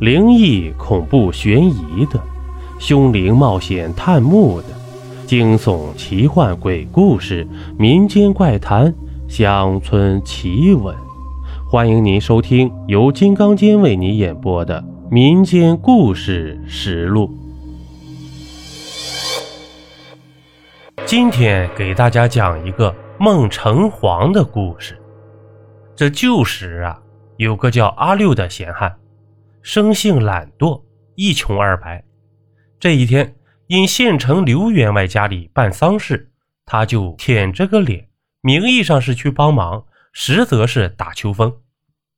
灵异、恐怖、悬疑的，凶灵冒险探墓的，惊悚、奇幻、鬼故事、民间怪谈、乡村奇闻，欢迎您收听由金刚间为您演播的《民间故事实录》。今天给大家讲一个孟城隍的故事。这旧时啊，有个叫阿六的闲汉。生性懒惰，一穷二白。这一天，因县城刘员外家里办丧事，他就舔着个脸，名义上是去帮忙，实则是打秋风。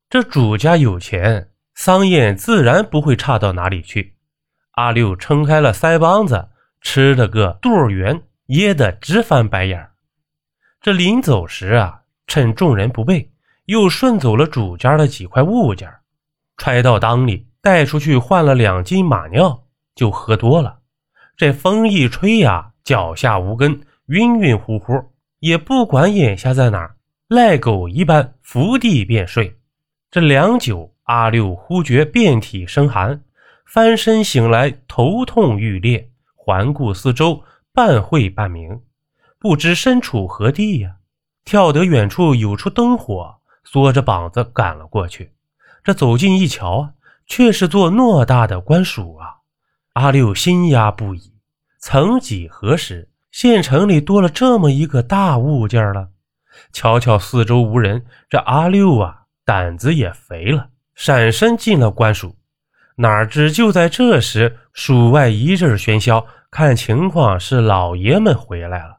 这主家有钱，丧宴自然不会差到哪里去。阿六撑开了腮帮子，吃了个肚圆，噎得直翻白眼。这临走时啊，趁众人不备，又顺走了主家的几块物件。揣到裆里，带出去换了两斤马尿，就喝多了。这风一吹呀，脚下无根，晕晕乎乎，也不管眼下在哪，赖狗一般伏地便睡。这良久，阿六忽觉遍体生寒，翻身醒来，头痛欲裂，环顾四周，半会半明，不知身处何地呀。跳得远处有处灯火，缩着膀子赶了过去。这走近一瞧啊，却是座偌大的官署啊！阿六心压不已。曾几何时，县城里多了这么一个大物件了？瞧瞧四周无人，这阿六啊，胆子也肥了，闪身进了官署。哪知就在这时，署外一阵喧嚣，看情况是老爷们回来了。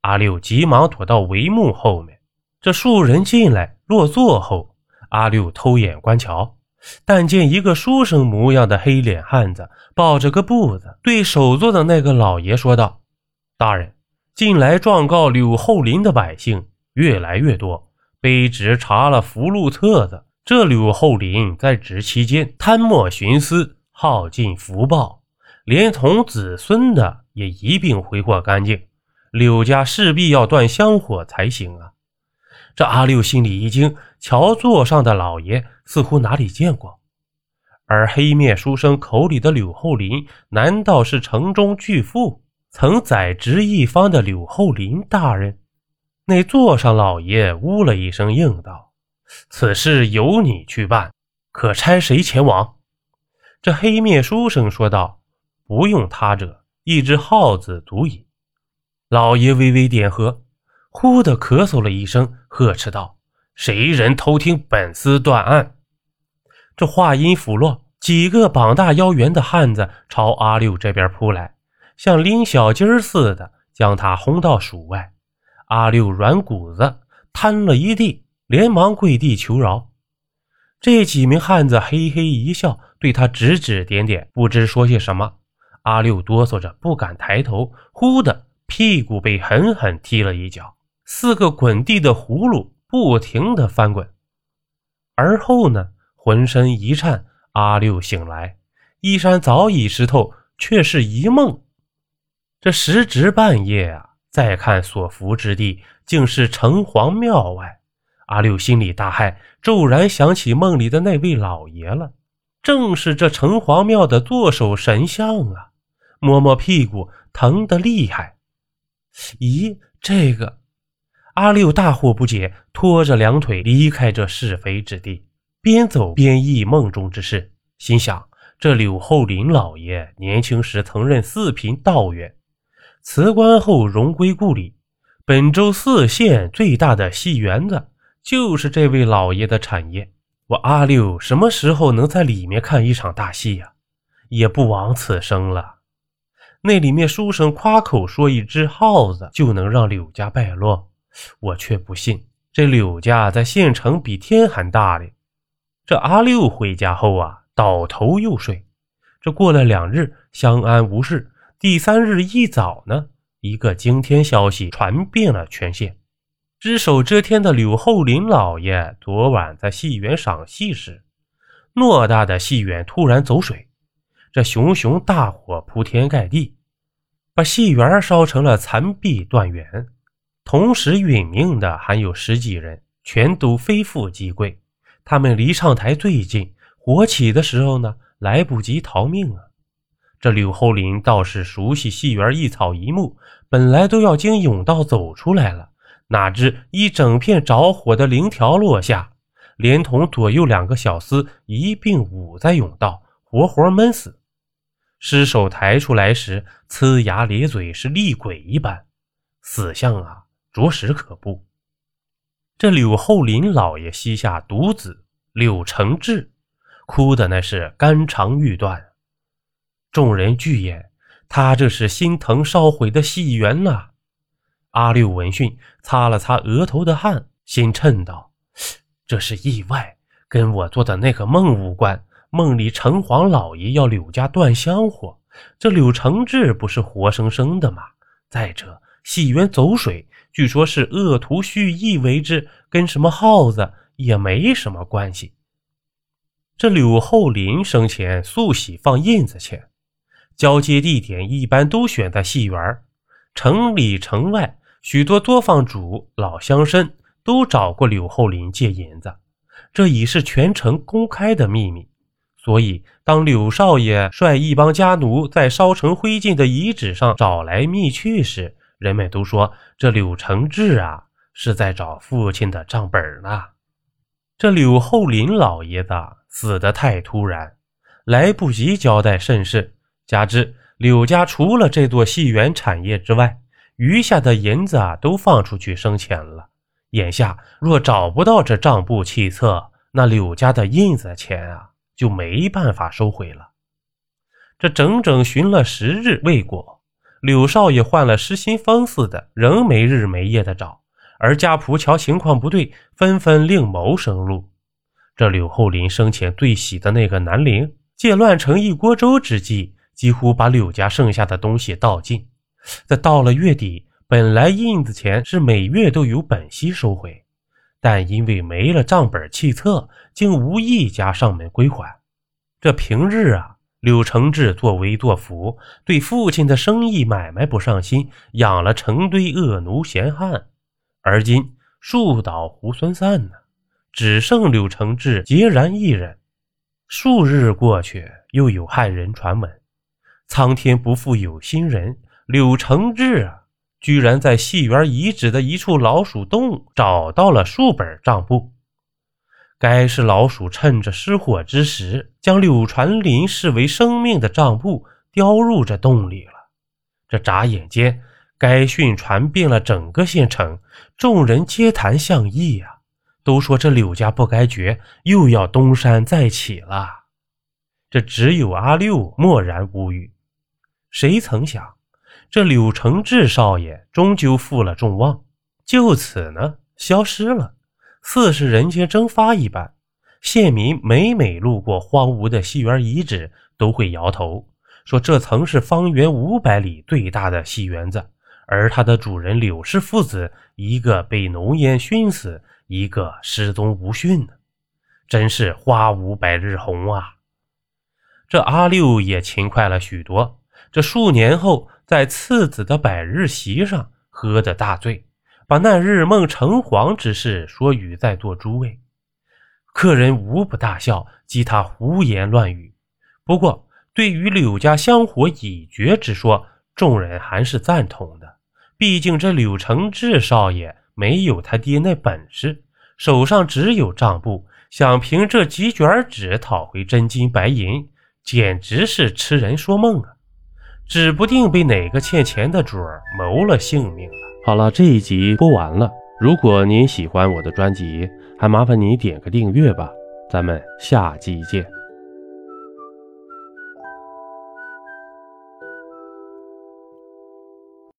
阿六急忙躲到帷幕后面。这数人进来落座后。阿六偷眼观瞧，但见一个书生模样的黑脸汉子抱着个布子，对首座的那个老爷说道：“大人，近来状告柳后林的百姓越来越多，卑职查了福禄册子，这柳后林在职期间贪墨徇私，耗尽福报，连同子孙的也一并挥霍干净，柳家势必要断香火才行啊！”这阿六心里一惊，瞧座上的老爷似乎哪里见过，而黑面书生口里的柳厚林，难道是城中巨富、曾宰执一方的柳厚林大人？那座上老爷呜了一声，应道：“此事由你去办，可差谁前往？”这黑面书生说道：“不用他者，一只耗子足矣。”老爷微微点喝。忽地咳嗽了一声，呵斥道：“谁人偷听本司断案？”这话音甫落，几个膀大腰圆的汉子朝阿六这边扑来，像拎小鸡儿似的将他轰到署外。阿六软骨子瘫了一地，连忙跪地求饶。这几名汉子嘿嘿一笑，对他指指点点，不知说些什么。阿六哆嗦着不敢抬头，忽的屁股被狠狠踢了一脚。四个滚地的葫芦不停地翻滚，而后呢，浑身一颤，阿六醒来，衣衫早已湿透，却是一梦。这时值半夜啊，再看所伏之地，竟是城隍庙外。阿六心里大骇，骤然想起梦里的那位老爷了，正是这城隍庙的坐守神像啊！摸摸屁股，疼得厉害。咦，这个？阿六大惑不解，拖着两腿离开这是非之地，边走边忆梦中之事，心想：这柳厚林老爷年轻时曾任四品道员，辞官后荣归故里。本州四县最大的戏园子，就是这位老爷的产业。我阿六什么时候能在里面看一场大戏呀？也不枉此生了。那里面书生夸口说，一只耗子就能让柳家败落。我却不信，这柳家在县城比天还大哩。这阿六回家后啊，倒头又睡。这过了两日，相安无事。第三日一早呢，一个惊天消息传遍了全县。只手遮天的柳厚林老爷昨晚在戏园赏戏时，偌大的戏园突然走水，这熊熊大火铺天盖地，把戏园烧成了残壁断垣。同时殒命的还有十几人，全都非富即贵。他们离上台最近，火起的时候呢，来不及逃命啊！这柳厚林倒是熟悉戏园一草一木，本来都要经甬道走出来了，哪知一整片着火的灵条落下，连同左右两个小厮一并捂在甬道，活活闷死。尸首抬出来时，呲牙咧嘴，是厉鬼一般，死相啊，着实可怖。这柳厚林老爷膝下独子柳承志，哭的那是肝肠欲断。众人聚言：“他这是心疼烧毁的戏园呐。”阿六闻讯，擦了擦额头的汗，心忖道：“这是意外，跟我做的那个梦无关。梦里城隍老爷要柳家断香火，这柳承志不是活生生的吗？再者，戏园走水，据说是恶徒蓄意为之，跟什么耗子也没什么关系。这柳厚林生前素喜放印子钱。”交接地点一般都选在戏园城里城外许多作坊主、老乡绅都找过柳厚林借银子，这已是全城公开的秘密。所以，当柳少爷率一帮家奴在烧成灰烬的遗址上找来觅去时，人们都说这柳承志啊是在找父亲的账本呢。这柳厚林老爷子死得太突然，来不及交代甚事。加之柳家除了这座戏园产业之外，余下的银子啊都放出去生钱了。眼下若找不到这账簿契册，那柳家的印子钱啊就没办法收回了。这整整寻了十日未果，柳少爷患了失心疯似的，仍没日没夜的找。而家仆瞧情况不对，纷纷另谋生路。这柳厚林生前最喜的那个南陵，借乱成一锅粥之际。几乎把柳家剩下的东西倒尽，在到了月底，本来印子钱是每月都有本息收回，但因为没了账本契册，竟无一家上门归还。这平日啊，柳承志作威作福，对父亲的生意买卖不上心，养了成堆恶奴闲汉，而今树倒猢狲散呢，只剩柳承志孑然一人。数日过去，又有骇人传闻。苍天不负有心人，柳承志，居然在戏园遗址的一处老鼠洞找到了数本账簿。该是老鼠趁着失火之时，将柳传林视为生命的账簿叼入这洞里了。这眨眼间，该讯传遍了整个县城，众人皆谈相议啊，都说这柳家不该绝，又要东山再起了。这只有阿六默然无语。谁曾想，这柳承志少爷终究负了众望，就此呢消失了，似是人间蒸发一般。县民每每路过荒芜的戏园遗址，都会摇头说：“这曾是方圆五百里最大的戏园子，而它的主人柳氏父子，一个被浓烟熏死，一个失踪无讯呢，真是花无百日红啊！”这阿六也勤快了许多。这数年后，在次子的百日席上喝得大醉，把那日梦城隍之事说与在座诸位客人无不大笑，讥他胡言乱语。不过，对于柳家香火已绝之说，众人还是赞同的。毕竟这柳承志少爷没有他爹那本事，手上只有账簿，想凭这几卷纸讨回真金白银，简直是痴人说梦啊！指不定被哪个欠钱的主儿谋了性命了。好了，这一集播完了。如果您喜欢我的专辑，还麻烦您点个订阅吧。咱们下集见。